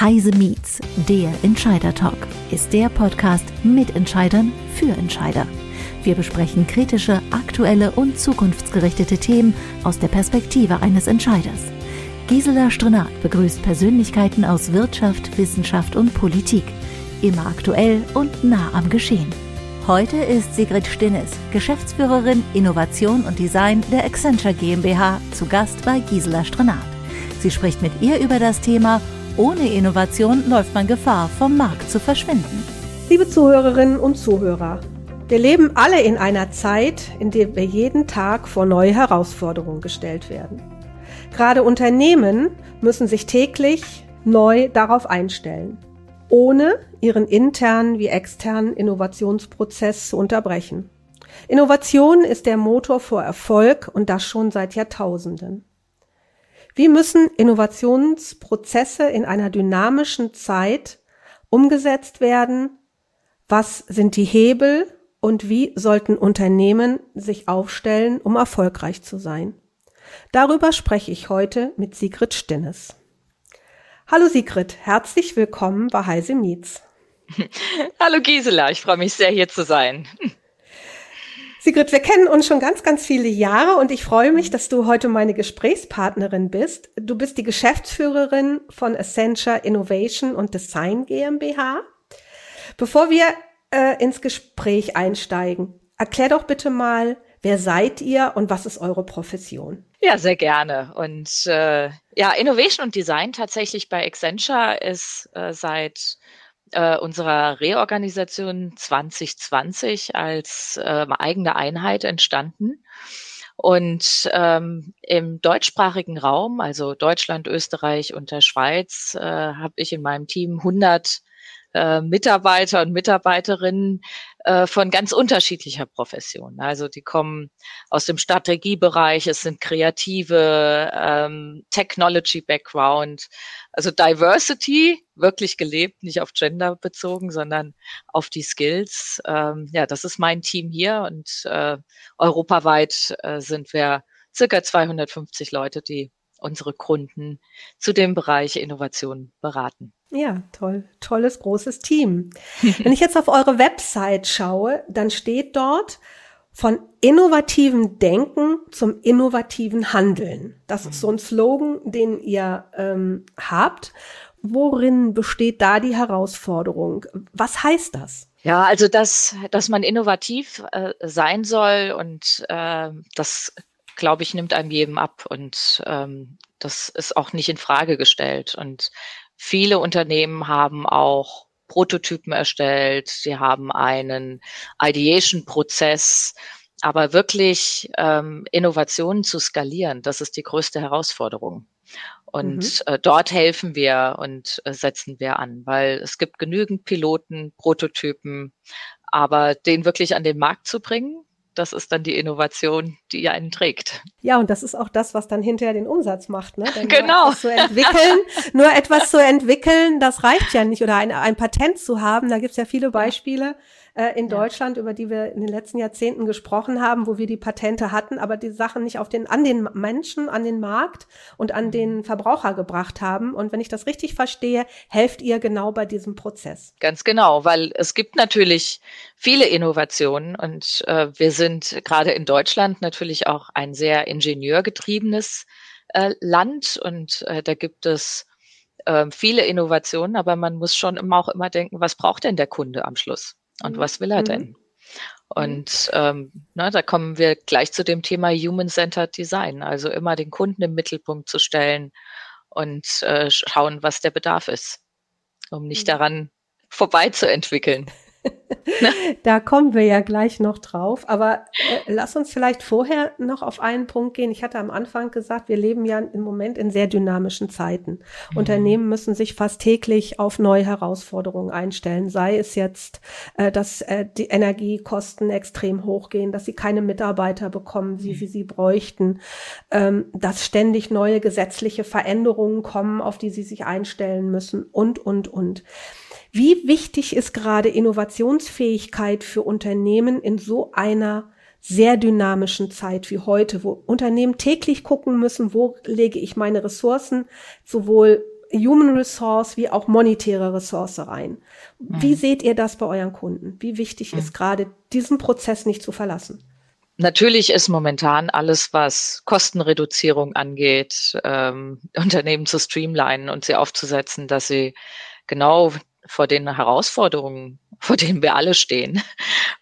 Heise Meets, der Entscheider Talk, ist der Podcast mit Entscheidern für Entscheider. Wir besprechen kritische, aktuelle und zukunftsgerichtete Themen aus der Perspektive eines Entscheiders. Gisela Strenat begrüßt Persönlichkeiten aus Wirtschaft, Wissenschaft und Politik. Immer aktuell und nah am Geschehen. Heute ist Sigrid Stinnes, Geschäftsführerin Innovation und Design der Accenture GmbH, zu Gast bei Gisela Strenat. Sie spricht mit ihr über das Thema ohne Innovation läuft man Gefahr, vom Markt zu verschwinden. Liebe Zuhörerinnen und Zuhörer, wir leben alle in einer Zeit, in der wir jeden Tag vor neue Herausforderungen gestellt werden. Gerade Unternehmen müssen sich täglich neu darauf einstellen, ohne ihren internen wie externen Innovationsprozess zu unterbrechen. Innovation ist der Motor vor Erfolg und das schon seit Jahrtausenden. Wie müssen Innovationsprozesse in einer dynamischen Zeit umgesetzt werden? Was sind die Hebel und wie sollten Unternehmen sich aufstellen, um erfolgreich zu sein? Darüber spreche ich heute mit Sigrid Stinnes. Hallo Sigrid, herzlich willkommen bei Heise Meets. Hallo Gisela, ich freue mich sehr hier zu sein. Sigrid, wir kennen uns schon ganz, ganz viele Jahre und ich freue mich, dass du heute meine Gesprächspartnerin bist. Du bist die Geschäftsführerin von Accenture Innovation und Design GmbH. Bevor wir äh, ins Gespräch einsteigen, erklär doch bitte mal, wer seid ihr und was ist eure Profession? Ja, sehr gerne. Und äh, ja, Innovation und Design tatsächlich bei Accenture ist äh, seit äh, unserer Reorganisation 2020 als äh, eigene Einheit entstanden. Und ähm, im deutschsprachigen Raum, also Deutschland, Österreich und der Schweiz, äh, habe ich in meinem Team 100 äh, Mitarbeiter und Mitarbeiterinnen äh, von ganz unterschiedlicher Profession. Also die kommen aus dem Strategiebereich, es sind kreative, ähm, Technology-Background, also Diversity wirklich gelebt, nicht auf Gender bezogen, sondern auf die Skills. Ähm, ja, das ist mein Team hier und äh, europaweit äh, sind wir circa 250 Leute, die unsere Kunden zu dem Bereich Innovation beraten. Ja, toll. Tolles, großes Team. Wenn ich jetzt auf eure Website schaue, dann steht dort von innovativem Denken zum innovativen Handeln. Das ist so ein Slogan, den ihr ähm, habt. Worin besteht da die Herausforderung? Was heißt das? Ja, also dass, dass man innovativ äh, sein soll und äh, das, glaube ich, nimmt einem jedem ab und ähm, das ist auch nicht in Frage gestellt. Und Viele Unternehmen haben auch Prototypen erstellt, sie haben einen Ideation-Prozess, aber wirklich ähm, Innovationen zu skalieren, das ist die größte Herausforderung. Und mhm. äh, dort helfen wir und äh, setzen wir an, weil es gibt genügend Piloten, Prototypen, aber den wirklich an den Markt zu bringen, das ist dann die Innovation, die einen trägt. Ja, und das ist auch das, was dann hinterher den Umsatz macht. Ne? Denn genau. Nur etwas zu entwickeln, nur etwas zu entwickeln, das reicht ja nicht. Oder ein, ein Patent zu haben, da gibt es ja viele Beispiele äh, in ja. Deutschland, über die wir in den letzten Jahrzehnten gesprochen haben, wo wir die Patente hatten, aber die Sachen nicht auf den, an den Menschen, an den Markt und an den mhm. Verbraucher gebracht haben. Und wenn ich das richtig verstehe, helft ihr genau bei diesem Prozess. Ganz genau, weil es gibt natürlich viele Innovationen und äh, wir sind gerade in Deutschland natürlich auch ein sehr ingenieurgetriebenes äh, Land und äh, da gibt es äh, viele Innovationen, aber man muss schon immer auch immer denken, was braucht denn der Kunde am Schluss? Und mhm. was will er denn? Mhm. Und ähm, na, da kommen wir gleich zu dem Thema Human-Centered Design, also immer den Kunden im Mittelpunkt zu stellen und äh, schauen, was der Bedarf ist, um nicht mhm. daran vorbeizuentwickeln. da kommen wir ja gleich noch drauf. Aber äh, lass uns vielleicht vorher noch auf einen Punkt gehen. Ich hatte am Anfang gesagt, wir leben ja im Moment in sehr dynamischen Zeiten. Mhm. Unternehmen müssen sich fast täglich auf neue Herausforderungen einstellen. Sei es jetzt, äh, dass äh, die Energiekosten extrem hochgehen, dass sie keine Mitarbeiter bekommen, wie mhm. sie sie bräuchten, ähm, dass ständig neue gesetzliche Veränderungen kommen, auf die sie sich einstellen müssen und, und, und. Wie wichtig ist gerade Innovationsfähigkeit für Unternehmen in so einer sehr dynamischen Zeit wie heute, wo Unternehmen täglich gucken müssen, wo lege ich meine Ressourcen, sowohl Human Resource wie auch monetäre Ressource rein. Wie mhm. seht ihr das bei euren Kunden? Wie wichtig mhm. ist gerade diesen Prozess nicht zu verlassen? Natürlich ist momentan alles, was Kostenreduzierung angeht, ähm, Unternehmen zu streamlinen und sie aufzusetzen, dass sie genau vor den Herausforderungen, vor denen wir alle stehen,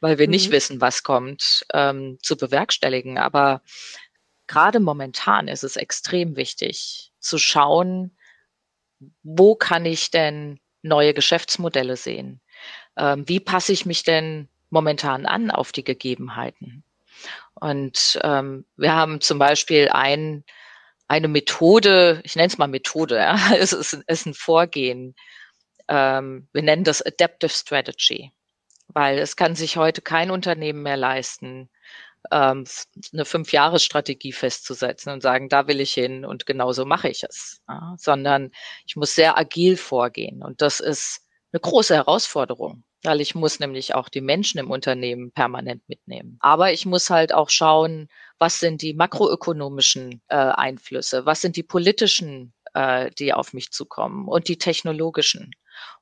weil wir mhm. nicht wissen, was kommt, ähm, zu bewerkstelligen. Aber gerade momentan ist es extrem wichtig zu schauen, wo kann ich denn neue Geschäftsmodelle sehen? Ähm, wie passe ich mich denn momentan an auf die Gegebenheiten? Und ähm, wir haben zum Beispiel ein, eine Methode, ich nenne es mal Methode, ja, es ist, ist ein Vorgehen. Ähm, wir nennen das Adaptive Strategy, weil es kann sich heute kein Unternehmen mehr leisten, ähm, eine Fünf-Jahres-Strategie festzusetzen und sagen, da will ich hin und genauso mache ich es, ja, sondern ich muss sehr agil vorgehen und das ist eine große Herausforderung weil ich muss nämlich auch die Menschen im Unternehmen permanent mitnehmen. Aber ich muss halt auch schauen, was sind die makroökonomischen äh, Einflüsse, was sind die politischen, äh, die auf mich zukommen und die technologischen.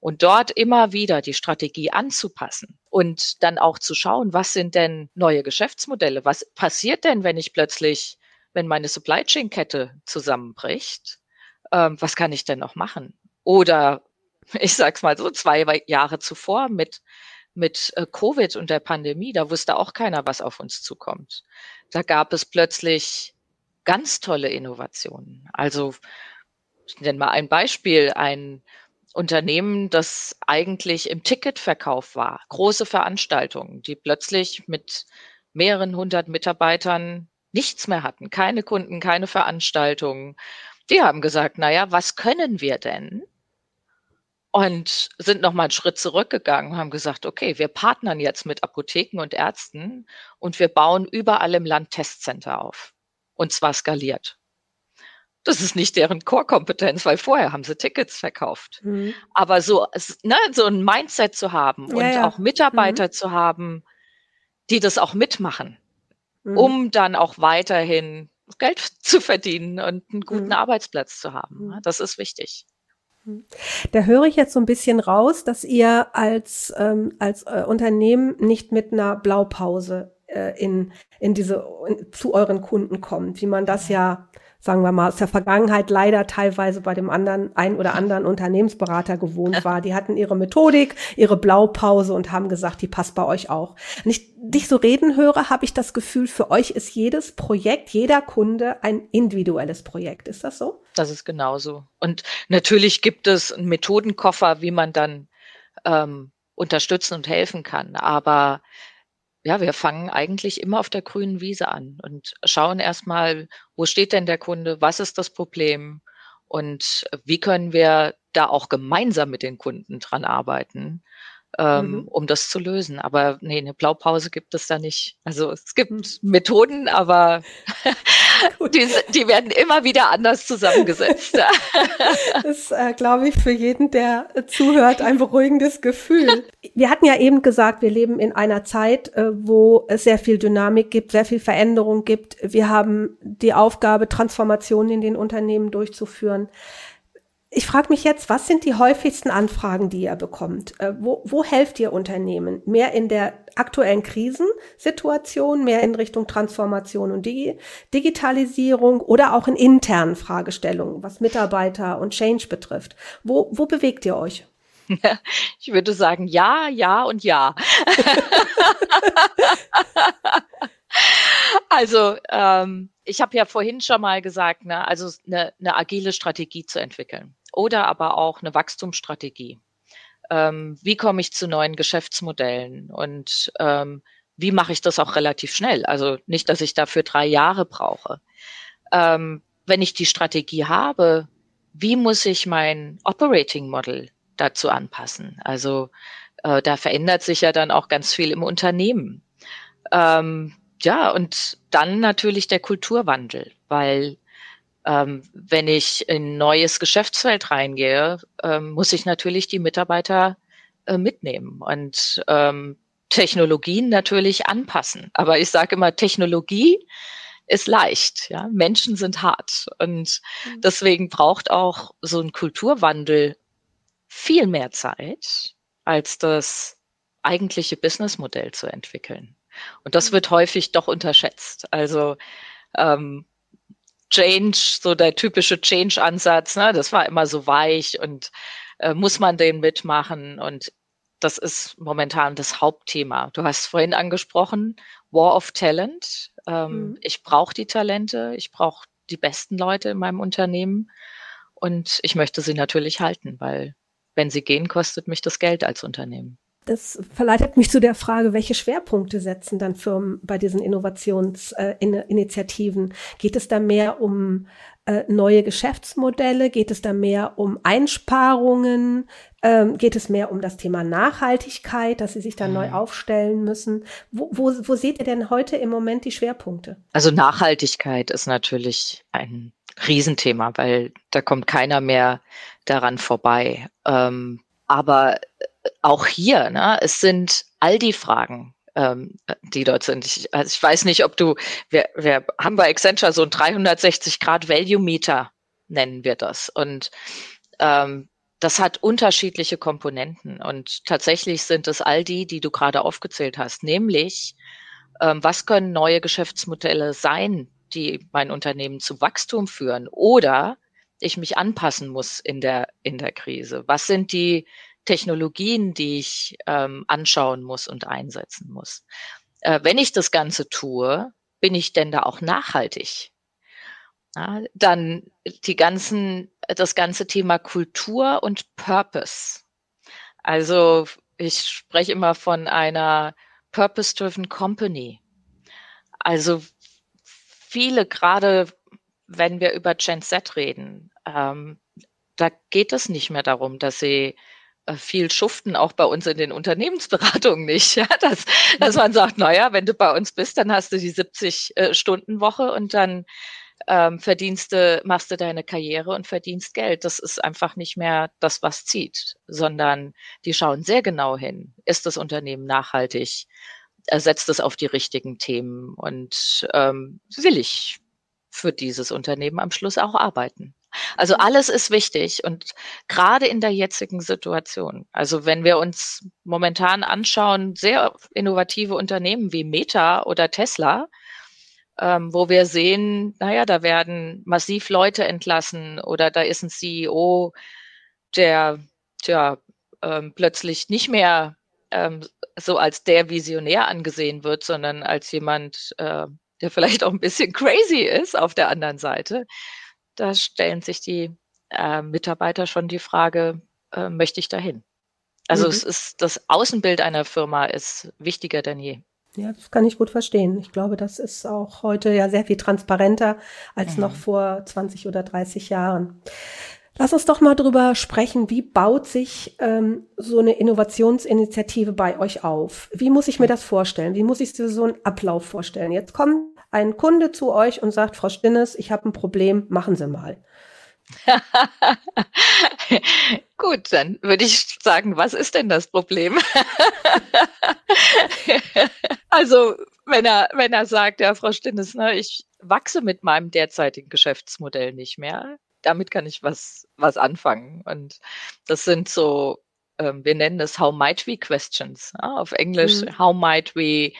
Und dort immer wieder die Strategie anzupassen und dann auch zu schauen, was sind denn neue Geschäftsmodelle? Was passiert denn, wenn ich plötzlich, wenn meine Supply Chain Kette zusammenbricht? Ähm, was kann ich denn noch machen? Oder ich sag's mal so, zwei Jahre zuvor mit, mit äh, Covid und der Pandemie, da wusste auch keiner, was auf uns zukommt. Da gab es plötzlich ganz tolle Innovationen. Also, ich nenne mal ein Beispiel, ein Unternehmen, das eigentlich im Ticketverkauf war, große Veranstaltungen, die plötzlich mit mehreren hundert Mitarbeitern nichts mehr hatten, keine Kunden, keine Veranstaltungen. Die haben gesagt, na ja, was können wir denn? und sind noch mal einen Schritt zurückgegangen und haben gesagt, okay, wir partnern jetzt mit Apotheken und Ärzten und wir bauen überall im Land Testcenter auf. Und zwar skaliert. Das ist nicht deren Core-Kompetenz, weil vorher haben sie Tickets verkauft. Mhm. Aber so, ne, so ein Mindset zu haben ja, und ja. auch Mitarbeiter mhm. zu haben, die das auch mitmachen, mhm. um dann auch weiterhin Geld zu verdienen und einen guten mhm. Arbeitsplatz zu haben. Mhm. Das ist wichtig. Da höre ich jetzt so ein bisschen raus, dass ihr als, ähm, als äh, Unternehmen nicht mit einer Blaupause äh, in, in diese, in, zu euren Kunden kommt, wie man das ja sagen wir mal, aus der Vergangenheit leider teilweise bei dem anderen, ein oder anderen Unternehmensberater gewohnt war. Die hatten ihre Methodik, ihre Blaupause und haben gesagt, die passt bei euch auch. Wenn ich dich so reden höre, habe ich das Gefühl, für euch ist jedes Projekt, jeder Kunde ein individuelles Projekt. Ist das so? Das ist genauso. Und natürlich gibt es einen Methodenkoffer, wie man dann ähm, unterstützen und helfen kann. Aber ja, wir fangen eigentlich immer auf der grünen Wiese an und schauen erstmal, wo steht denn der Kunde, was ist das Problem und wie können wir da auch gemeinsam mit den Kunden dran arbeiten, ähm, mhm. um das zu lösen. Aber nee, eine Blaupause gibt es da nicht. Also es gibt mhm. Methoden, aber die, die, werden immer wieder anders zusammengesetzt. das ist, äh, glaube ich, für jeden, der zuhört, ein beruhigendes Gefühl. Wir hatten ja eben gesagt, wir leben in einer Zeit, äh, wo es sehr viel Dynamik gibt, sehr viel Veränderung gibt. Wir haben die Aufgabe, Transformationen in den Unternehmen durchzuführen. Ich frage mich jetzt, was sind die häufigsten Anfragen, die ihr bekommt? Äh, wo, wo helft ihr Unternehmen? Mehr in der aktuellen Krisensituation, mehr in Richtung Transformation und Digi Digitalisierung oder auch in internen Fragestellungen, was Mitarbeiter und Change betrifft? Wo, wo bewegt ihr euch? Ich würde sagen, ja, ja und ja. also, ähm, ich habe ja vorhin schon mal gesagt, ne, also eine, eine agile Strategie zu entwickeln oder aber auch eine Wachstumsstrategie. Ähm, wie komme ich zu neuen Geschäftsmodellen und ähm, wie mache ich das auch relativ schnell? Also nicht, dass ich dafür drei Jahre brauche. Ähm, wenn ich die Strategie habe, wie muss ich mein Operating Model dazu anpassen? Also äh, da verändert sich ja dann auch ganz viel im Unternehmen. Ähm, ja, und dann natürlich der Kulturwandel, weil ähm, wenn ich in ein neues Geschäftsfeld reingehe, ähm, muss ich natürlich die Mitarbeiter äh, mitnehmen und ähm, Technologien natürlich anpassen. Aber ich sage immer, Technologie, ist leicht. Ja? Menschen sind hart. Und mhm. deswegen braucht auch so ein Kulturwandel viel mehr Zeit, als das eigentliche Businessmodell zu entwickeln. Und das mhm. wird häufig doch unterschätzt. Also ähm, Change, so der typische Change-Ansatz, ne, das war immer so weich und äh, muss man den mitmachen. Und das ist momentan das Hauptthema. Du hast vorhin angesprochen, War of Talent. Ähm, mhm. Ich brauche die Talente, ich brauche die besten Leute in meinem Unternehmen und ich möchte sie natürlich halten, weil wenn sie gehen, kostet mich das Geld als Unternehmen. Das verleitet mich zu der Frage, welche Schwerpunkte setzen dann Firmen bei diesen Innovationsinitiativen? Äh, Geht es da mehr um äh, neue Geschäftsmodelle? Geht es da mehr um Einsparungen? Ähm, geht es mehr um das Thema Nachhaltigkeit, dass sie sich da mhm. neu aufstellen müssen? Wo, wo, wo seht ihr denn heute im Moment die Schwerpunkte? Also Nachhaltigkeit ist natürlich ein Riesenthema, weil da kommt keiner mehr daran vorbei. Ähm, aber auch hier, ne, es sind all die Fragen, ähm, die dort sind. Ich, also ich weiß nicht, ob du, wir, wir haben bei Accenture so ein 360 Grad Value Meter, nennen wir das. Und ähm, das hat unterschiedliche Komponenten. Und tatsächlich sind es all die, die du gerade aufgezählt hast, nämlich ähm, was können neue Geschäftsmodelle sein, die mein Unternehmen zu Wachstum führen oder ich mich anpassen muss in der, in der Krise? Was sind die Technologien, die ich ähm, anschauen muss und einsetzen muss. Äh, wenn ich das Ganze tue, bin ich denn da auch nachhaltig? Ja, dann die ganzen, das ganze Thema Kultur und Purpose. Also ich spreche immer von einer Purpose-driven Company. Also viele, gerade wenn wir über Gen Z reden, ähm, da geht es nicht mehr darum, dass sie viel schuften, auch bei uns in den Unternehmensberatungen nicht. Ja, dass, dass man sagt, naja, wenn du bei uns bist, dann hast du die 70-Stunden-Woche äh, und dann ähm, verdienst du, machst du deine Karriere und verdienst Geld. Das ist einfach nicht mehr das, was zieht, sondern die schauen sehr genau hin. Ist das Unternehmen nachhaltig? Setzt es auf die richtigen Themen und ähm, will ich für dieses Unternehmen am Schluss auch arbeiten? Also alles ist wichtig und gerade in der jetzigen Situation. Also wenn wir uns momentan anschauen, sehr innovative Unternehmen wie Meta oder Tesla, ähm, wo wir sehen, naja, da werden massiv Leute entlassen oder da ist ein CEO, der tja, ähm, plötzlich nicht mehr ähm, so als der Visionär angesehen wird, sondern als jemand, äh, der vielleicht auch ein bisschen crazy ist auf der anderen Seite da stellen sich die äh, Mitarbeiter schon die Frage, äh, möchte ich dahin? Also mhm. es ist das Außenbild einer Firma ist wichtiger denn je. Ja, das kann ich gut verstehen. Ich glaube, das ist auch heute ja sehr viel transparenter als mhm. noch vor 20 oder 30 Jahren. Lass uns doch mal drüber sprechen, wie baut sich ähm, so eine Innovationsinitiative bei euch auf? Wie muss ich mir das vorstellen? Wie muss ich so einen Ablauf vorstellen? Jetzt kommt ein Kunde zu euch und sagt, Frau Stinnes, ich habe ein Problem, machen Sie mal. Gut, dann würde ich sagen, was ist denn das Problem? also, wenn er, wenn er sagt, ja, Frau Stinnes, ne, ich wachse mit meinem derzeitigen Geschäftsmodell nicht mehr, damit kann ich was, was anfangen. Und das sind so, ähm, wir nennen es How might we questions. Ja, auf Englisch, mhm. How might we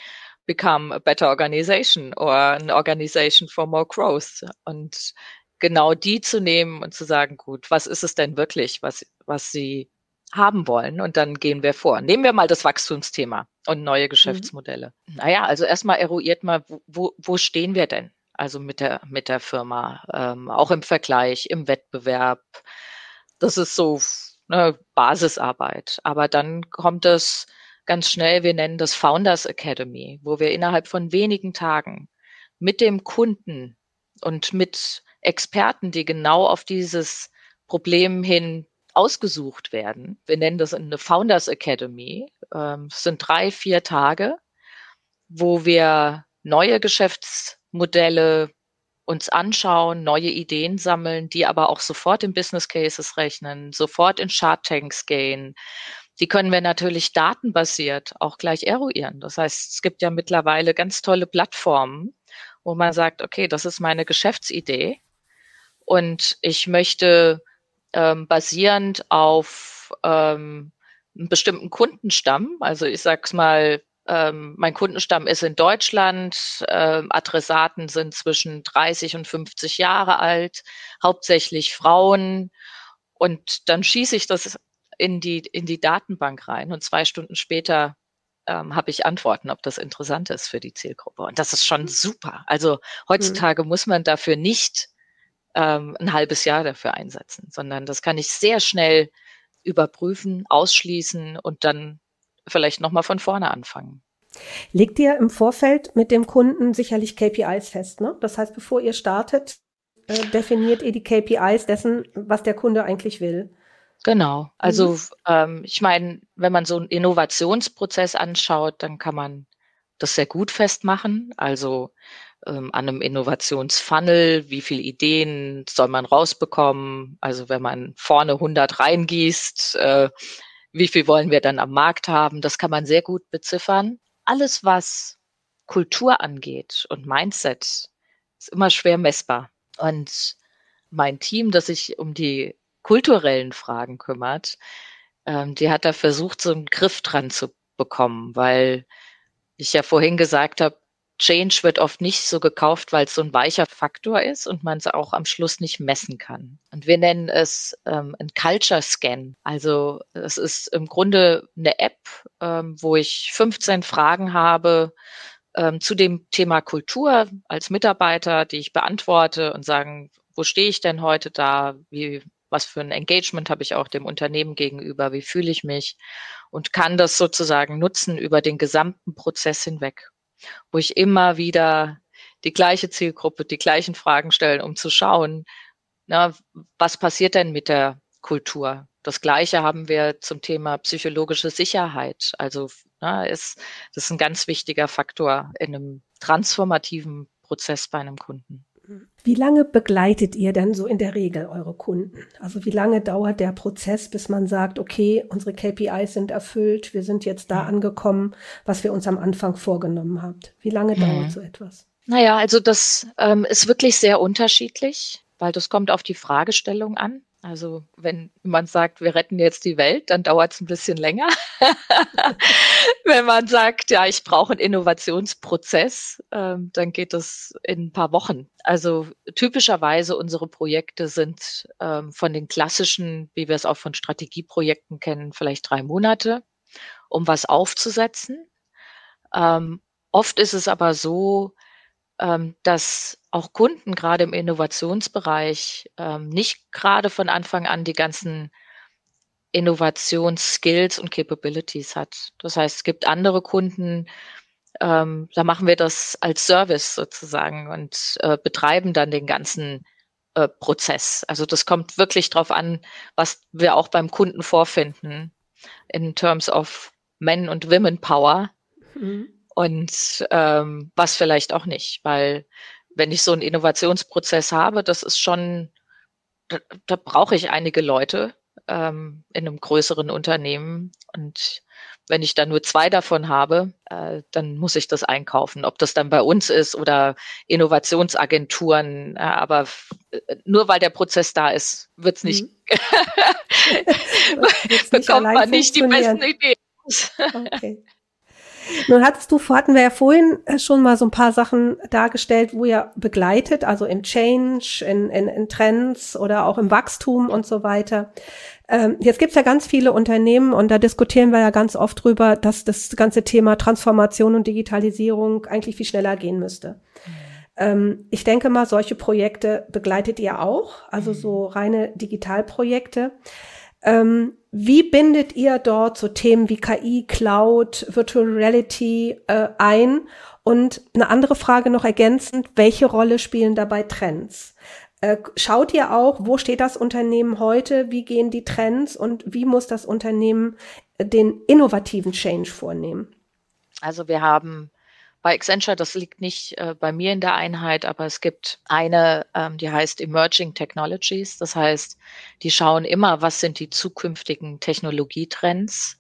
become a better organization or an organization for more growth. Und genau die zu nehmen und zu sagen, gut, was ist es denn wirklich, was, was Sie haben wollen? Und dann gehen wir vor. Nehmen wir mal das Wachstumsthema und neue mhm. Geschäftsmodelle. Mhm. Naja, also erstmal eruiert mal, wo, wo stehen wir denn? Also mit der, mit der Firma, ähm, auch im Vergleich, im Wettbewerb. Das ist so eine Basisarbeit. Aber dann kommt es ganz schnell, wir nennen das Founders Academy, wo wir innerhalb von wenigen Tagen mit dem Kunden und mit Experten, die genau auf dieses Problem hin ausgesucht werden. Wir nennen das eine Founders Academy. Ähm, es sind drei, vier Tage, wo wir neue Geschäftsmodelle uns anschauen, neue Ideen sammeln, die aber auch sofort in Business Cases rechnen, sofort in Chart Tanks gehen, die können wir natürlich datenbasiert auch gleich eruieren. Das heißt, es gibt ja mittlerweile ganz tolle Plattformen, wo man sagt, okay, das ist meine Geschäftsidee und ich möchte ähm, basierend auf ähm, einen bestimmten Kundenstamm, also ich sag's mal, ähm, mein Kundenstamm ist in Deutschland, ähm, Adressaten sind zwischen 30 und 50 Jahre alt, hauptsächlich Frauen und dann schieße ich das in die, in die Datenbank rein und zwei Stunden später ähm, habe ich Antworten, ob das interessant ist für die Zielgruppe. Und das ist schon mhm. super. Also heutzutage mhm. muss man dafür nicht ähm, ein halbes Jahr dafür einsetzen, sondern das kann ich sehr schnell überprüfen, ausschließen und dann vielleicht nochmal von vorne anfangen. Legt ihr im Vorfeld mit dem Kunden sicherlich KPIs fest, ne? Das heißt, bevor ihr startet, äh, definiert ihr die KPIs dessen, was der Kunde eigentlich will. Genau. Also mhm. ähm, ich meine, wenn man so einen Innovationsprozess anschaut, dann kann man das sehr gut festmachen. Also ähm, an einem Innovationsfunnel, wie viele Ideen soll man rausbekommen? Also wenn man vorne 100 reingießt, äh, wie viel wollen wir dann am Markt haben? Das kann man sehr gut beziffern. Alles, was Kultur angeht und Mindset, ist immer schwer messbar. Und mein Team, das sich um die kulturellen Fragen kümmert, ähm, die hat da versucht, so einen Griff dran zu bekommen, weil ich ja vorhin gesagt habe, Change wird oft nicht so gekauft, weil es so ein weicher Faktor ist und man es auch am Schluss nicht messen kann. Und wir nennen es ähm, ein Culture Scan. Also es ist im Grunde eine App, ähm, wo ich 15 Fragen habe ähm, zu dem Thema Kultur als Mitarbeiter, die ich beantworte und sagen, wo stehe ich denn heute da? Wie was für ein Engagement habe ich auch dem Unternehmen gegenüber, wie fühle ich mich und kann das sozusagen nutzen über den gesamten Prozess hinweg, wo ich immer wieder die gleiche Zielgruppe, die gleichen Fragen stellen, um zu schauen, na, was passiert denn mit der Kultur? Das Gleiche haben wir zum Thema psychologische Sicherheit. Also na, ist, das ist ein ganz wichtiger Faktor in einem transformativen Prozess bei einem Kunden. Wie lange begleitet ihr denn so in der Regel eure Kunden? Also wie lange dauert der Prozess, bis man sagt, okay, unsere KPIs sind erfüllt, wir sind jetzt da angekommen, was wir uns am Anfang vorgenommen haben? Wie lange mhm. dauert so etwas? Naja, also das ähm, ist wirklich sehr unterschiedlich, weil das kommt auf die Fragestellung an. Also wenn man sagt, wir retten jetzt die Welt, dann dauert es ein bisschen länger. wenn man sagt, ja, ich brauche einen Innovationsprozess, ähm, dann geht das in ein paar Wochen. Also typischerweise unsere Projekte sind ähm, von den klassischen, wie wir es auch von Strategieprojekten kennen, vielleicht drei Monate, um was aufzusetzen. Ähm, oft ist es aber so, ähm, dass auch Kunden gerade im Innovationsbereich ähm, nicht gerade von Anfang an die ganzen Innovationsskills und Capabilities hat. Das heißt, es gibt andere Kunden, ähm, da machen wir das als Service sozusagen und äh, betreiben dann den ganzen äh, Prozess. Also das kommt wirklich drauf an, was wir auch beim Kunden vorfinden in terms of Men und Women Power. Mhm und ähm, was vielleicht auch nicht, weil wenn ich so einen Innovationsprozess habe, das ist schon, da, da brauche ich einige Leute ähm, in einem größeren Unternehmen und wenn ich da nur zwei davon habe, äh, dann muss ich das einkaufen. Ob das dann bei uns ist oder Innovationsagenturen, äh, aber nur weil der Prozess da ist, wird's nicht, mhm. bekommt man nicht die besten Ideen. Okay. Nun hattest du, hatten wir ja vorhin äh, schon mal so ein paar Sachen dargestellt, wo ihr begleitet, also im Change, in, in, in Trends oder auch im Wachstum und so weiter. Ähm, jetzt gibt's ja ganz viele Unternehmen und da diskutieren wir ja ganz oft drüber, dass das ganze Thema Transformation und Digitalisierung eigentlich viel schneller gehen müsste. Ähm, ich denke mal, solche Projekte begleitet ihr auch, also so reine Digitalprojekte. Ähm, wie bindet ihr dort so Themen wie KI, Cloud, Virtual Reality äh, ein? Und eine andere Frage noch ergänzend, welche Rolle spielen dabei Trends? Äh, schaut ihr auch, wo steht das Unternehmen heute, wie gehen die Trends und wie muss das Unternehmen den innovativen Change vornehmen? Also wir haben bei Accenture, das liegt nicht äh, bei mir in der Einheit, aber es gibt eine, ähm, die heißt Emerging Technologies. Das heißt, die schauen immer, was sind die zukünftigen Technologietrends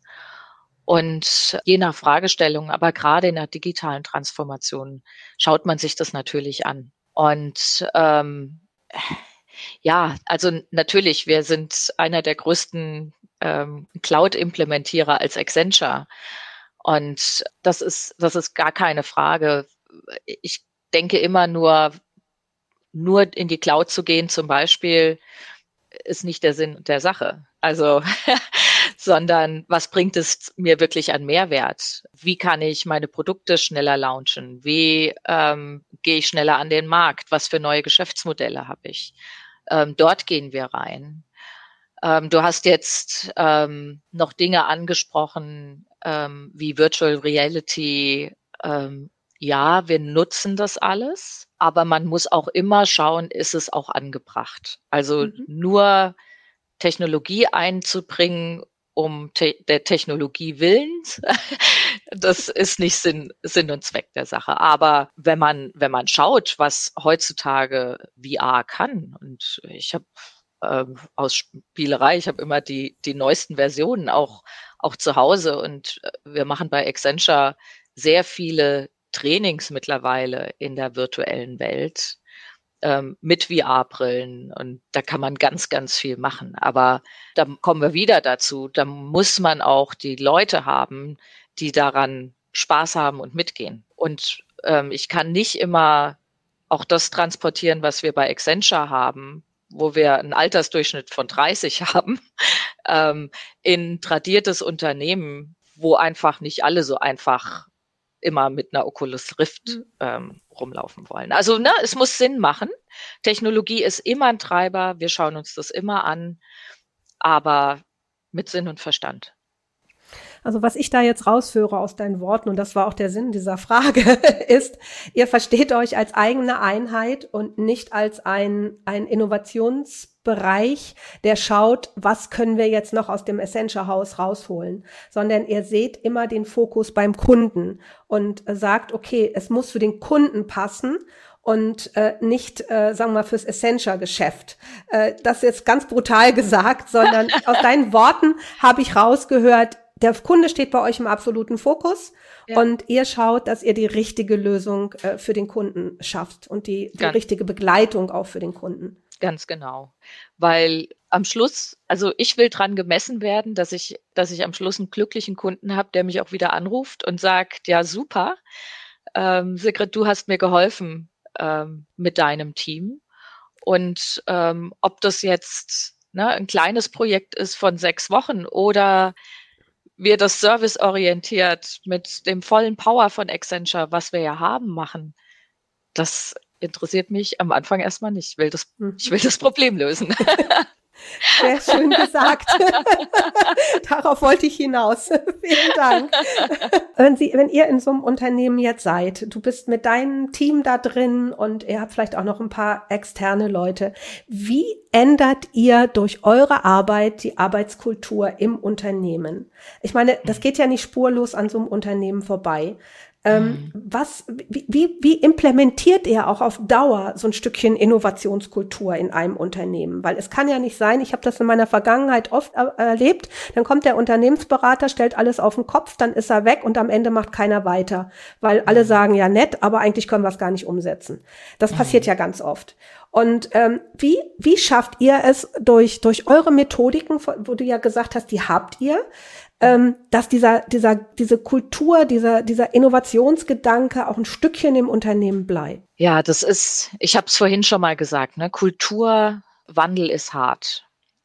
Und je nach Fragestellung, aber gerade in der digitalen Transformation schaut man sich das natürlich an. Und ähm, ja, also natürlich, wir sind einer der größten ähm, Cloud-Implementierer als Accenture. Und das ist, das ist gar keine Frage. Ich denke immer nur, nur in die Cloud zu gehen zum Beispiel, ist nicht der Sinn der Sache. Also, sondern was bringt es mir wirklich an Mehrwert? Wie kann ich meine Produkte schneller launchen? Wie ähm, gehe ich schneller an den Markt? Was für neue Geschäftsmodelle habe ich? Ähm, dort gehen wir rein. Ähm, du hast jetzt ähm, noch Dinge angesprochen ähm, wie Virtual Reality. Ähm, ja, wir nutzen das alles, aber man muss auch immer schauen, ist es auch angebracht. Also mhm. nur Technologie einzubringen, um te der Technologie willens. das ist nicht Sinn, Sinn und Zweck der Sache. Aber wenn man, wenn man schaut, was heutzutage VR kann, und ich habe ähm, aus Spielerei, ich habe immer die, die neuesten Versionen auch, auch zu Hause und äh, wir machen bei Accenture sehr viele Trainings mittlerweile in der virtuellen Welt ähm, mit VR-Brillen und da kann man ganz, ganz viel machen. Aber da kommen wir wieder dazu, da muss man auch die Leute haben, die daran Spaß haben und mitgehen. Und ähm, ich kann nicht immer auch das transportieren, was wir bei Accenture haben, wo wir einen Altersdurchschnitt von 30 haben, ähm, in tradiertes Unternehmen, wo einfach nicht alle so einfach immer mit einer Oculus Rift mhm. ähm, rumlaufen wollen. Also ne, es muss Sinn machen. Technologie ist immer ein Treiber. Wir schauen uns das immer an, aber mit Sinn und Verstand. Also was ich da jetzt rausführe aus deinen Worten, und das war auch der Sinn dieser Frage, ist, ihr versteht euch als eigene Einheit und nicht als ein, ein Innovationsbereich, der schaut, was können wir jetzt noch aus dem Essentia Haus rausholen, sondern ihr seht immer den Fokus beim Kunden und sagt, okay, es muss für den Kunden passen und äh, nicht, äh, sagen wir mal, fürs Essentia-Geschäft. Äh, das ist jetzt ganz brutal gesagt, sondern aus deinen Worten habe ich rausgehört, der Kunde steht bei euch im absoluten Fokus ja. und ihr schaut, dass ihr die richtige Lösung äh, für den Kunden schafft und die, die richtige Begleitung auch für den Kunden. Ganz genau. Weil am Schluss, also ich will dran gemessen werden, dass ich, dass ich am Schluss einen glücklichen Kunden habe, der mich auch wieder anruft und sagt, ja, super, ähm, Sigrid, du hast mir geholfen ähm, mit deinem Team. Und ähm, ob das jetzt ne, ein kleines Projekt ist von sechs Wochen oder wir das serviceorientiert mit dem vollen Power von Accenture, was wir ja haben, machen, das interessiert mich am Anfang erstmal nicht. Ich will das, ich will das Problem lösen. Sehr schön gesagt. Darauf wollte ich hinaus. Vielen Dank. Wenn, Sie, wenn ihr in so einem Unternehmen jetzt seid, du bist mit deinem Team da drin und ihr habt vielleicht auch noch ein paar externe Leute. Wie ändert ihr durch eure Arbeit die Arbeitskultur im Unternehmen? Ich meine, das geht ja nicht spurlos an so einem Unternehmen vorbei. Ähm, mhm. was, wie, wie implementiert ihr auch auf Dauer so ein Stückchen Innovationskultur in einem Unternehmen? Weil es kann ja nicht sein, ich habe das in meiner Vergangenheit oft er erlebt, dann kommt der Unternehmensberater, stellt alles auf den Kopf, dann ist er weg und am Ende macht keiner weiter, weil alle mhm. sagen ja nett, aber eigentlich können wir es gar nicht umsetzen. Das mhm. passiert ja ganz oft. Und ähm, wie, wie schafft ihr es durch, durch eure Methodiken, wo du ja gesagt hast, die habt ihr, ähm, dass dieser, dieser, diese Kultur, dieser, dieser Innovationsgedanke auch ein Stückchen im Unternehmen bleibt. Ja, das ist, ich habe es vorhin schon mal gesagt, ne? Kulturwandel ist hart.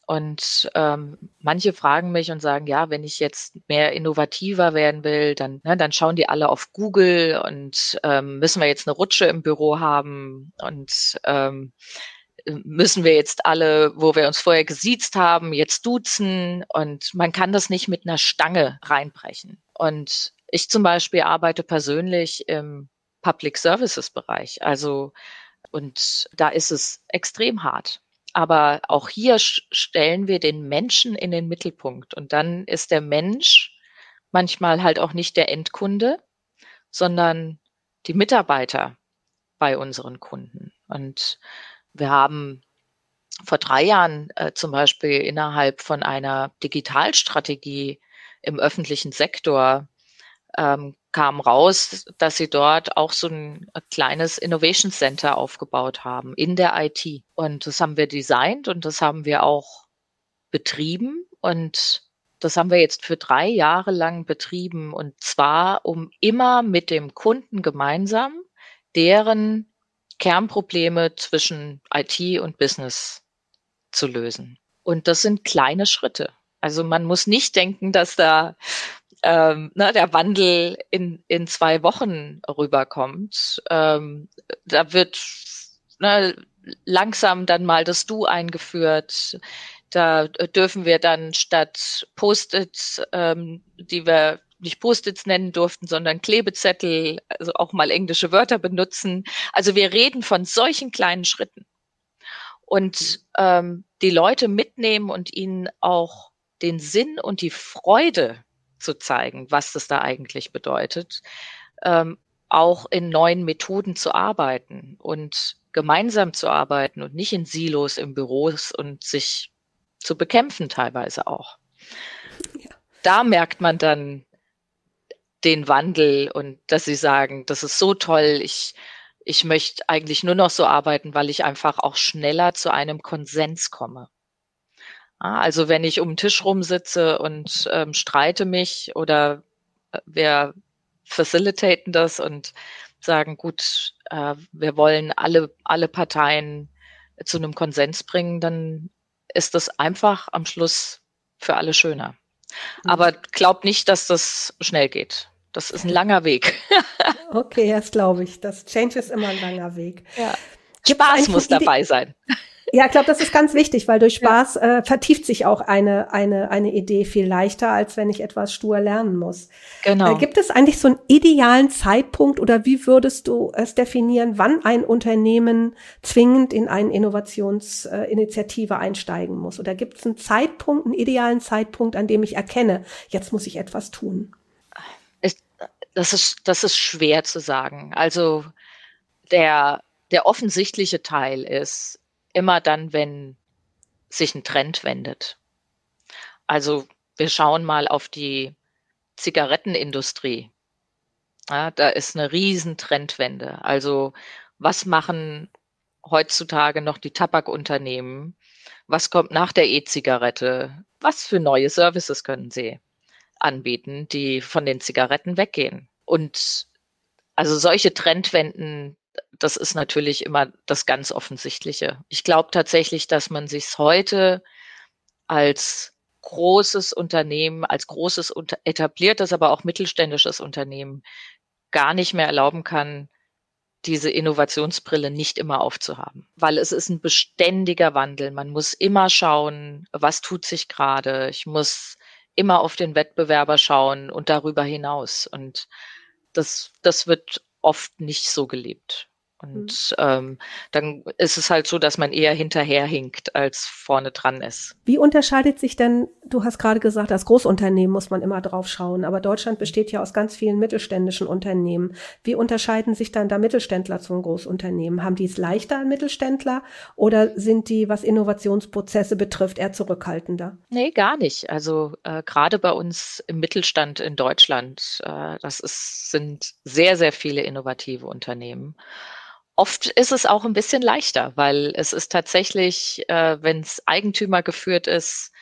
Und ähm, manche fragen mich und sagen, ja, wenn ich jetzt mehr innovativer werden will, dann, ne, dann schauen die alle auf Google und ähm, müssen wir jetzt eine Rutsche im Büro haben und ähm, müssen wir jetzt alle, wo wir uns vorher gesiezt haben, jetzt duzen und man kann das nicht mit einer Stange reinbrechen. Und ich zum Beispiel arbeite persönlich im Public Services Bereich, also und da ist es extrem hart. Aber auch hier stellen wir den Menschen in den Mittelpunkt und dann ist der Mensch manchmal halt auch nicht der Endkunde, sondern die Mitarbeiter bei unseren Kunden. Und wir haben vor drei Jahren äh, zum Beispiel innerhalb von einer Digitalstrategie im öffentlichen Sektor ähm, kam raus, dass sie dort auch so ein kleines Innovation Center aufgebaut haben in der IT. Und das haben wir designt und das haben wir auch betrieben und das haben wir jetzt für drei Jahre lang betrieben und zwar, um immer mit dem Kunden gemeinsam deren Kernprobleme zwischen IT und Business zu lösen. Und das sind kleine Schritte. Also man muss nicht denken, dass da ähm, ne, der Wandel in, in zwei Wochen rüberkommt. Ähm, da wird ne, langsam dann mal das Du eingeführt. Da dürfen wir dann statt Post-its, ähm, die wir nicht Post-its nennen durften, sondern Klebezettel, also auch mal englische Wörter benutzen. Also wir reden von solchen kleinen Schritten. Und ähm, die Leute mitnehmen und ihnen auch den Sinn und die Freude zu zeigen, was das da eigentlich bedeutet, ähm, auch in neuen Methoden zu arbeiten und gemeinsam zu arbeiten und nicht in Silos im Büros und sich zu bekämpfen teilweise auch. Ja. Da merkt man dann den Wandel und dass sie sagen, das ist so toll, ich, ich möchte eigentlich nur noch so arbeiten, weil ich einfach auch schneller zu einem Konsens komme. Also wenn ich um den Tisch rumsitze und ähm, streite mich oder äh, wir facilitaten das und sagen, gut, äh, wir wollen alle, alle Parteien zu einem Konsens bringen, dann ist das einfach am Schluss für alle schöner. Mhm. Aber glaub nicht, dass das schnell geht. Das ist ein langer Weg. okay, das glaube ich. Das Change ist immer ein langer Weg. Ja. Spaß muss dabei sein. Ja, ich glaube, das ist ganz wichtig, weil durch Spaß äh, vertieft sich auch eine, eine, eine Idee viel leichter, als wenn ich etwas stur lernen muss. Genau. Äh, gibt es eigentlich so einen idealen Zeitpunkt oder wie würdest du es definieren, wann ein Unternehmen zwingend in eine Innovationsinitiative einsteigen muss? Oder gibt es einen Zeitpunkt, einen idealen Zeitpunkt, an dem ich erkenne, jetzt muss ich etwas tun? Das ist, das ist schwer zu sagen. Also der, der offensichtliche Teil ist, immer dann, wenn sich ein Trend wendet. Also wir schauen mal auf die Zigarettenindustrie. Ja, da ist eine riesen Trendwende. Also was machen heutzutage noch die Tabakunternehmen? Was kommt nach der E-Zigarette? Was für neue Services können sie anbieten, die von den Zigaretten weggehen? Und also solche Trendwenden, das ist natürlich immer das ganz Offensichtliche. Ich glaube tatsächlich, dass man sich heute als großes Unternehmen, als großes etabliertes, aber auch mittelständisches Unternehmen gar nicht mehr erlauben kann, diese Innovationsbrille nicht immer aufzuhaben, weil es ist ein beständiger Wandel. Man muss immer schauen, was tut sich gerade. Ich muss immer auf den Wettbewerber schauen und darüber hinaus. Und das, das wird oft nicht so gelebt. Und mhm. ähm, dann ist es halt so, dass man eher hinterherhinkt, als vorne dran ist. Wie unterscheidet sich denn, du hast gerade gesagt, als Großunternehmen muss man immer drauf schauen, aber Deutschland besteht ja aus ganz vielen mittelständischen Unternehmen. Wie unterscheiden sich dann da Mittelständler zum Großunternehmen? Haben die es leichter an Mittelständler oder sind die, was Innovationsprozesse betrifft, eher zurückhaltender? Nee, gar nicht. Also äh, gerade bei uns im Mittelstand in Deutschland, äh, das ist, sind sehr, sehr viele innovative Unternehmen. Oft ist es auch ein bisschen leichter, weil es ist tatsächlich, äh, wenn es Eigentümer geführt ist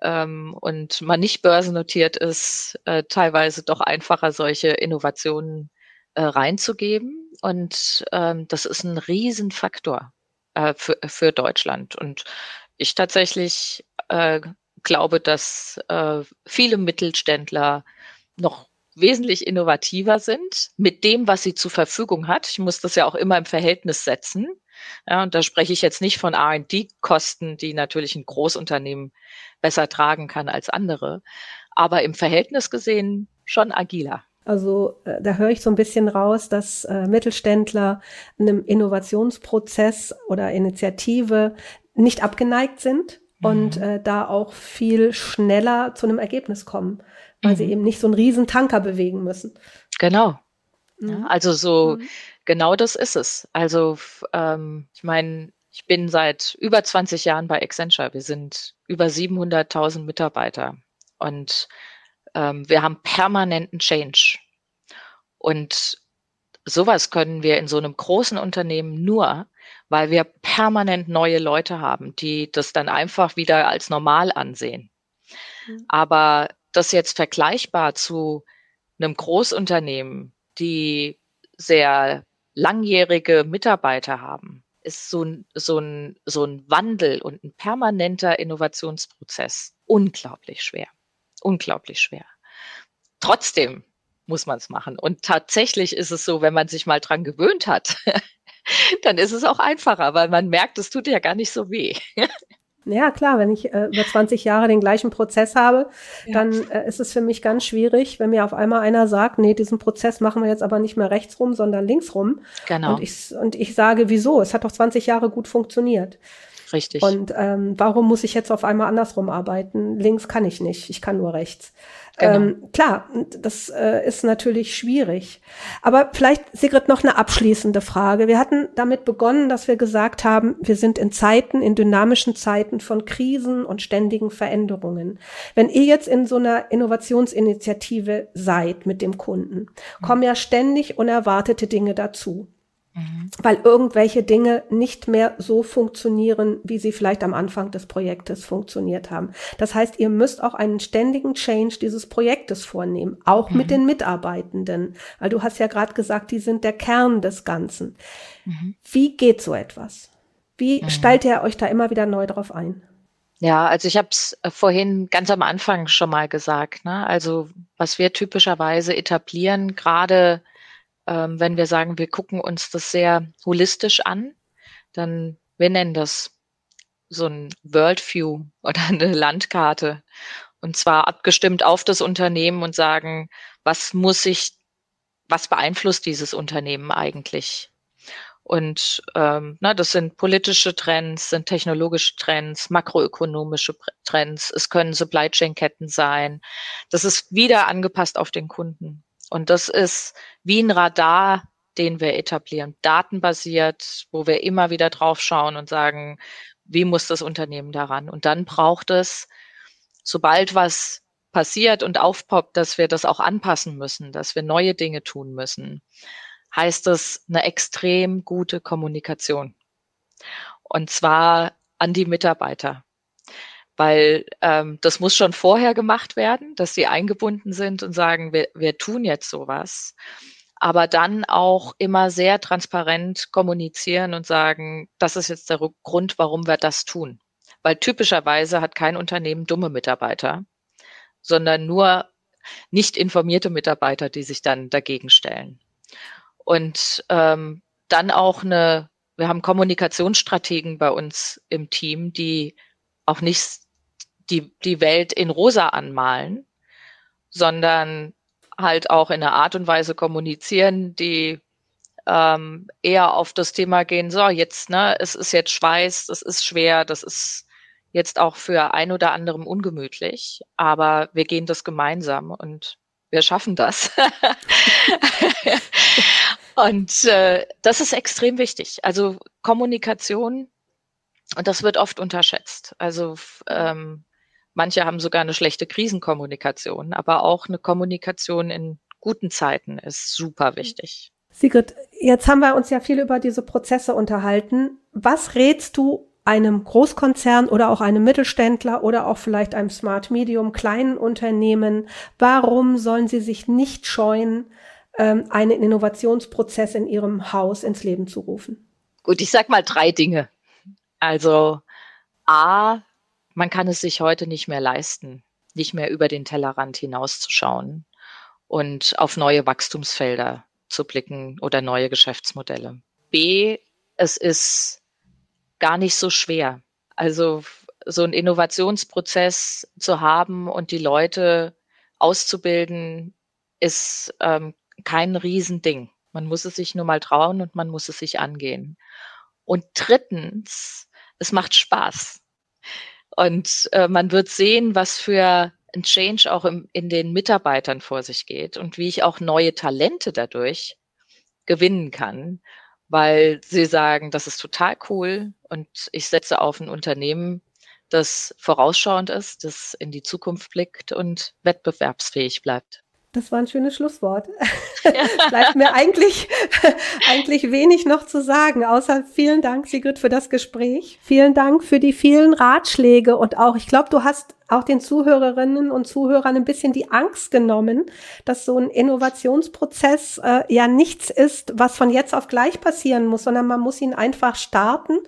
ähm, und man nicht börsennotiert ist, äh, teilweise doch einfacher, solche Innovationen äh, reinzugeben. Und ähm, das ist ein Riesenfaktor äh, für, für Deutschland. Und ich tatsächlich äh, glaube, dass äh, viele Mittelständler noch wesentlich innovativer sind mit dem, was sie zur Verfügung hat. Ich muss das ja auch immer im Verhältnis setzen. Ja, und da spreche ich jetzt nicht von R&D-Kosten, die natürlich ein Großunternehmen besser tragen kann als andere, aber im Verhältnis gesehen schon agiler. Also äh, da höre ich so ein bisschen raus, dass äh, Mittelständler einem Innovationsprozess oder Initiative nicht abgeneigt sind. Und äh, da auch viel schneller zu einem Ergebnis kommen weil mhm. sie eben nicht so einen riesen Tanker bewegen müssen. Genau. Mhm. Also so, mhm. genau das ist es. Also ähm, ich meine, ich bin seit über 20 Jahren bei Accenture. Wir sind über 700.000 Mitarbeiter. Und Ähm, wir haben permanenten Change. Und sowas können wir in so einem großen Unternehmen nur, weil wir permanent neue Leute haben, die das dann einfach wieder als normal ansehen. Mhm. Aber das jetzt vergleichbar zu einem Großunternehmen, die sehr langjährige Mitarbeiter haben, ist so ein, so ein, so ein Wandel und ein permanenter Innovationsprozess unglaublich schwer. Unglaublich schwer. Trotzdem muss man es machen. Und tatsächlich ist es so, wenn man sich mal dran gewöhnt hat, dann ist es auch einfacher, weil man merkt, es tut ja gar nicht so weh. Ja, klar, wenn ich äh, über 20 Jahre den gleichen Prozess habe, ja. dann äh, ist es für mich ganz schwierig, wenn mir auf einmal einer sagt, nee, diesen Prozess machen wir jetzt aber nicht mehr rechts rum, sondern links rum. Genau. Und ich, und ich sage, wieso? Es hat doch 20 Jahre gut funktioniert. Richtig. Und ähm, warum muss ich jetzt auf einmal andersrum arbeiten? Links kann ich nicht, ich kann nur rechts. Genau. Ähm, klar, das äh, ist natürlich schwierig. Aber vielleicht, Sigrid, noch eine abschließende Frage. Wir hatten damit begonnen, dass wir gesagt haben, wir sind in Zeiten, in dynamischen Zeiten von Krisen und ständigen Veränderungen. Wenn ihr jetzt in so einer Innovationsinitiative seid mit dem Kunden, kommen ja ständig unerwartete Dinge dazu. Mhm. Weil irgendwelche Dinge nicht mehr so funktionieren, wie sie vielleicht am Anfang des Projektes funktioniert haben. Das heißt, ihr müsst auch einen ständigen Change dieses Projektes vornehmen, auch mhm. mit den Mitarbeitenden. Weil du hast ja gerade gesagt, die sind der Kern des Ganzen. Mhm. Wie geht so etwas? Wie mhm. stellt ihr euch da immer wieder neu drauf ein? Ja, also ich habe es äh, vorhin ganz am Anfang schon mal gesagt. Ne? Also was wir typischerweise etablieren, gerade ähm, wenn wir sagen, wir gucken uns das sehr holistisch an, dann, wir nennen das so ein Worldview oder eine Landkarte. Und zwar abgestimmt auf das Unternehmen und sagen, was muss ich, was beeinflusst dieses Unternehmen eigentlich? Und ähm, na, das sind politische Trends, sind technologische Trends, makroökonomische Trends, es können Supply Chain Ketten sein. Das ist wieder angepasst auf den Kunden. Und das ist wie ein Radar, den wir etablieren, datenbasiert, wo wir immer wieder drauf schauen und sagen, wie muss das Unternehmen daran? Und dann braucht es, sobald was passiert und aufpoppt, dass wir das auch anpassen müssen, dass wir neue Dinge tun müssen, heißt das eine extrem gute Kommunikation. Und zwar an die Mitarbeiter weil ähm, das muss schon vorher gemacht werden, dass sie eingebunden sind und sagen, wir, wir tun jetzt sowas. Aber dann auch immer sehr transparent kommunizieren und sagen, das ist jetzt der Grund, warum wir das tun. Weil typischerweise hat kein Unternehmen dumme Mitarbeiter, sondern nur nicht informierte Mitarbeiter, die sich dann dagegen stellen. Und ähm, dann auch eine, wir haben Kommunikationsstrategen bei uns im Team, die auch nicht die, die Welt in rosa anmalen, sondern halt auch in einer Art und Weise kommunizieren, die ähm, eher auf das Thema gehen, so jetzt, ne, es ist jetzt Schweiß, das ist schwer, das ist jetzt auch für ein oder anderem ungemütlich, aber wir gehen das gemeinsam und wir schaffen das. und äh, das ist extrem wichtig. Also Kommunikation, und das wird oft unterschätzt. Also ähm, Manche haben sogar eine schlechte Krisenkommunikation, aber auch eine Kommunikation in guten Zeiten ist super wichtig. Sigrid, jetzt haben wir uns ja viel über diese Prozesse unterhalten. Was rätst du einem Großkonzern oder auch einem Mittelständler oder auch vielleicht einem Smart Medium kleinen Unternehmen? Warum sollen sie sich nicht scheuen, ähm, einen Innovationsprozess in ihrem Haus ins Leben zu rufen? Gut, ich sag mal drei Dinge. Also A, man kann es sich heute nicht mehr leisten, nicht mehr über den Tellerrand hinauszuschauen und auf neue Wachstumsfelder zu blicken oder neue Geschäftsmodelle. B, es ist gar nicht so schwer. Also so einen Innovationsprozess zu haben und die Leute auszubilden, ist ähm, kein Riesending. Man muss es sich nur mal trauen und man muss es sich angehen. Und drittens, es macht Spaß. Und äh, man wird sehen, was für ein Change auch im, in den Mitarbeitern vor sich geht und wie ich auch neue Talente dadurch gewinnen kann, weil sie sagen, das ist total cool und ich setze auf ein Unternehmen, das vorausschauend ist, das in die Zukunft blickt und wettbewerbsfähig bleibt. Das war ein schönes Schlusswort. Bleibt mir eigentlich, eigentlich wenig noch zu sagen, außer vielen Dank, Sigrid, für das Gespräch. Vielen Dank für die vielen Ratschläge und auch, ich glaube, du hast auch den Zuhörerinnen und Zuhörern ein bisschen die Angst genommen, dass so ein Innovationsprozess äh, ja nichts ist, was von jetzt auf gleich passieren muss, sondern man muss ihn einfach starten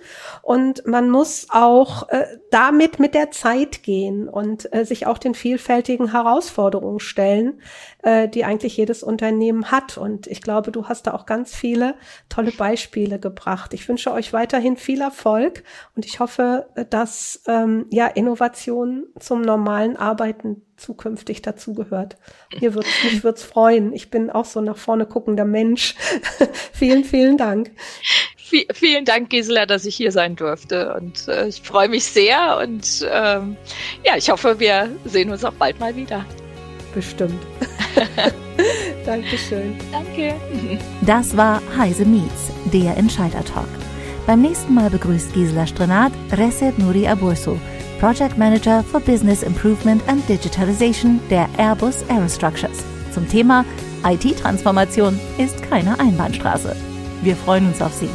und man muss auch äh, damit mit der Zeit gehen und äh, sich auch den vielfältigen Herausforderungen stellen, äh, die eigentlich jedes Unternehmen hat. Und ich glaube, du hast da auch ganz viele tolle Beispiele gebracht. Ich wünsche euch weiterhin viel Erfolg und ich hoffe, dass ähm, ja Innovation zum normalen Arbeiten zukünftig dazugehört. Mir wird's, mich wird's freuen. Ich bin auch so nach vorne guckender Mensch. vielen, vielen Dank. V vielen Dank, Gisela, dass ich hier sein durfte. Und äh, ich freue mich sehr. Und ähm, ja, ich hoffe, wir sehen uns auch bald mal wieder. Bestimmt. Dankeschön. Danke. Das war Heise Meets, der Entscheider Talk. Beim nächsten Mal begrüßt Gisela Strenat Reset Nuri Aburso Project Manager for Business Improvement and Digitalization der Airbus Aerostructures. Zum Thema IT-Transformation ist keine Einbahnstraße. Wir freuen uns auf Sie.